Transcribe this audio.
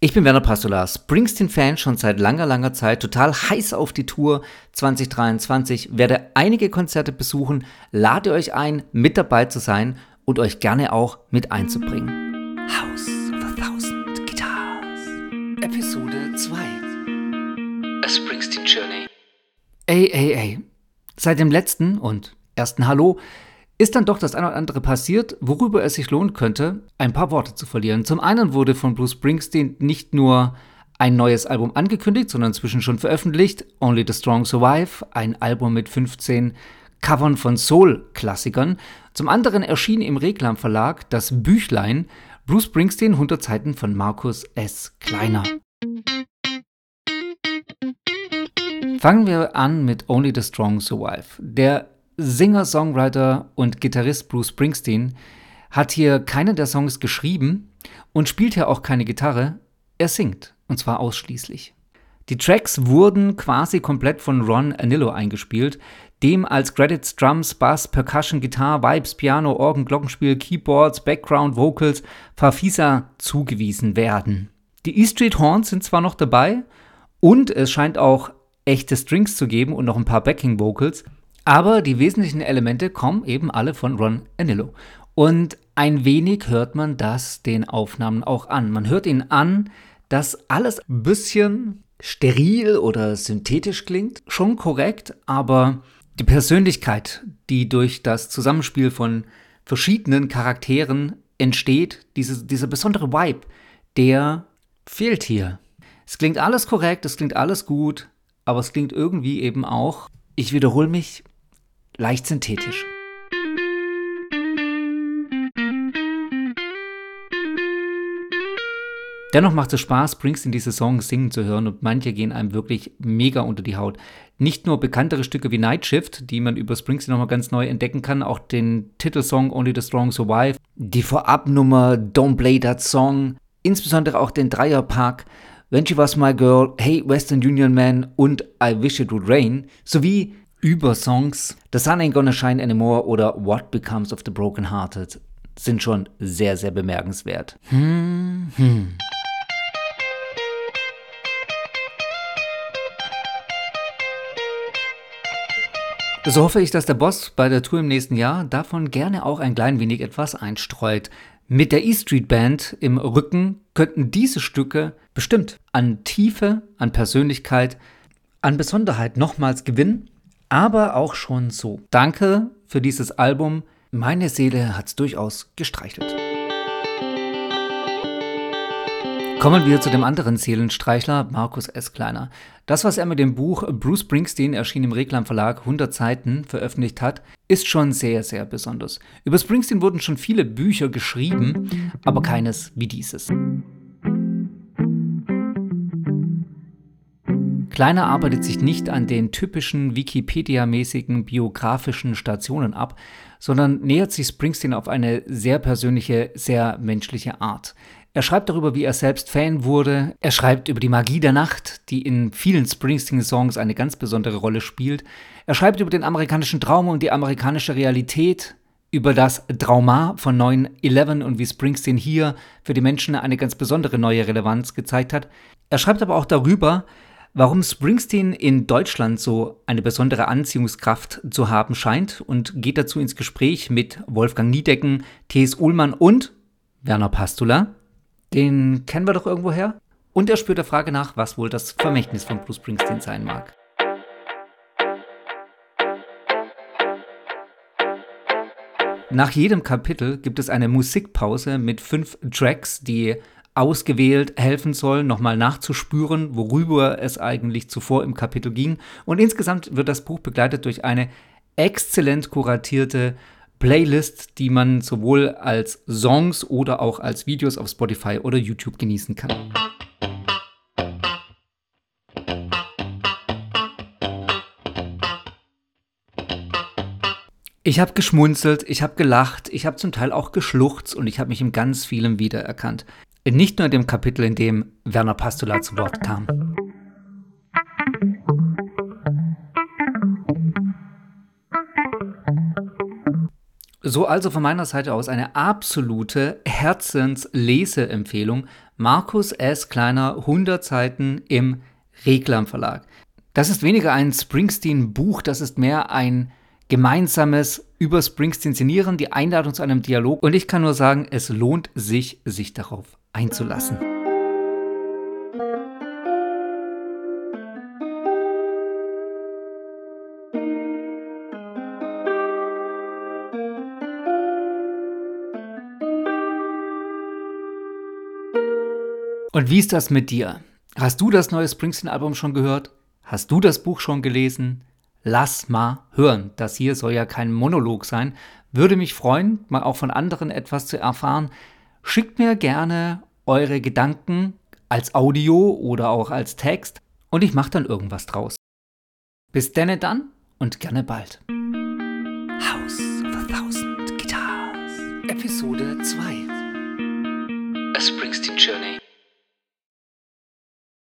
Ich bin Werner Pastula, Springsteen-Fan schon seit langer, langer Zeit, total heiß auf die Tour 2023, werde einige Konzerte besuchen, lade euch ein, mit dabei zu sein und euch gerne auch mit einzubringen. House of a Thousand Guitars, Episode 2 A Springsteen Journey. Ey, ey, ey, seit dem letzten und ersten Hallo ist dann doch das eine oder andere passiert, worüber es sich lohnen könnte, ein paar Worte zu verlieren. Zum einen wurde von Bruce Springsteen nicht nur ein neues Album angekündigt, sondern inzwischen schon veröffentlicht, Only the Strong Survive, ein Album mit 15 Covern von Soul-Klassikern. Zum anderen erschien im Reklam Verlag das Büchlein Bruce Springsteen 100 Zeiten von Markus S. Kleiner. Fangen wir an mit Only the Strong Survive. Der Singer, Songwriter und Gitarrist Bruce Springsteen hat hier keinen der Songs geschrieben und spielt hier auch keine Gitarre. Er singt, und zwar ausschließlich. Die Tracks wurden quasi komplett von Ron Anillo eingespielt, dem als Credits Drums, Bass, Percussion, Gitarre, Vibes, Piano, Orgen, Glockenspiel, Keyboards, Background Vocals, Farfisa zugewiesen werden. Die E Street Horns sind zwar noch dabei und es scheint auch echte Strings zu geben und noch ein paar Backing Vocals, aber die wesentlichen Elemente kommen eben alle von Ron Anillo. Und ein wenig hört man das den Aufnahmen auch an. Man hört ihnen an, dass alles ein bisschen steril oder synthetisch klingt. Schon korrekt, aber die Persönlichkeit, die durch das Zusammenspiel von verschiedenen Charakteren entsteht, diese, dieser besondere Vibe, der fehlt hier. Es klingt alles korrekt, es klingt alles gut, aber es klingt irgendwie eben auch, ich wiederhole mich, leicht synthetisch. Dennoch macht es Spaß, Springsteen diese Songs singen zu hören und manche gehen einem wirklich mega unter die Haut. Nicht nur bekanntere Stücke wie Night Shift, die man über Springsteen nochmal ganz neu entdecken kann, auch den Titelsong Only the Strong Survive, die Vorabnummer Don't Play That Song, insbesondere auch den Dreierpack When She Was My Girl, Hey Western Union Man und I Wish It Would Rain, sowie über Songs The Sun Ain't Gonna Shine Anymore oder What Becomes of the Broken Hearted sind schon sehr, sehr bemerkenswert. Hm, hm. So hoffe ich, dass der Boss bei der Tour im nächsten Jahr davon gerne auch ein klein wenig etwas einstreut. Mit der E-Street Band im Rücken könnten diese Stücke bestimmt an Tiefe, an Persönlichkeit, an Besonderheit nochmals gewinnen aber auch schon so. Danke für dieses Album. Meine Seele hat es durchaus gestreichelt. Kommen wir zu dem anderen Seelenstreichler, Markus S. Kleiner. Das, was er mit dem Buch Bruce Springsteen, erschien im Reklam Verlag, 100 Seiten veröffentlicht hat, ist schon sehr, sehr besonders. Über Springsteen wurden schon viele Bücher geschrieben, aber keines wie dieses. Kleiner arbeitet sich nicht an den typischen Wikipedia-mäßigen biografischen Stationen ab, sondern nähert sich Springsteen auf eine sehr persönliche, sehr menschliche Art. Er schreibt darüber, wie er selbst Fan wurde. Er schreibt über die Magie der Nacht, die in vielen Springsteen-Songs eine ganz besondere Rolle spielt. Er schreibt über den amerikanischen Traum und die amerikanische Realität, über das Trauma von 9-11 und wie Springsteen hier für die Menschen eine ganz besondere neue Relevanz gezeigt hat. Er schreibt aber auch darüber, warum Springsteen in Deutschland so eine besondere Anziehungskraft zu haben scheint und geht dazu ins Gespräch mit Wolfgang Niedecken, T.S. Uhlmann und Werner Pastula. Den kennen wir doch irgendwoher. Und er spürt der Frage nach, was wohl das Vermächtnis von Bruce Springsteen sein mag. Nach jedem Kapitel gibt es eine Musikpause mit fünf Tracks, die ausgewählt helfen soll, nochmal nachzuspüren, worüber es eigentlich zuvor im Kapitel ging. Und insgesamt wird das Buch begleitet durch eine exzellent kuratierte Playlist, die man sowohl als Songs oder auch als Videos auf Spotify oder YouTube genießen kann. Ich habe geschmunzelt, ich habe gelacht, ich habe zum Teil auch geschluchzt und ich habe mich in ganz vielem wiedererkannt. Nicht nur in dem Kapitel, in dem Werner Pastula zu Wort kam. So also von meiner Seite aus eine absolute Herzensleseempfehlung. Markus S. Kleiner 100 Seiten im Reklam Verlag. Das ist weniger ein Springsteen-Buch, das ist mehr ein gemeinsames über Springsteen sinnieren, die Einladung zu einem Dialog. Und ich kann nur sagen, es lohnt sich, sich darauf einzulassen. Und wie ist das mit dir? Hast du das neue Springsteen-Album schon gehört? Hast du das Buch schon gelesen? Lass mal hören. Das hier soll ja kein Monolog sein. Würde mich freuen, mal auch von anderen etwas zu erfahren. Schickt mir gerne eure Gedanken als Audio oder auch als Text und ich mache dann irgendwas draus. Bis denne dann und gerne bald. House of a Thousand Guitars. Episode 2. A Springsteen Journey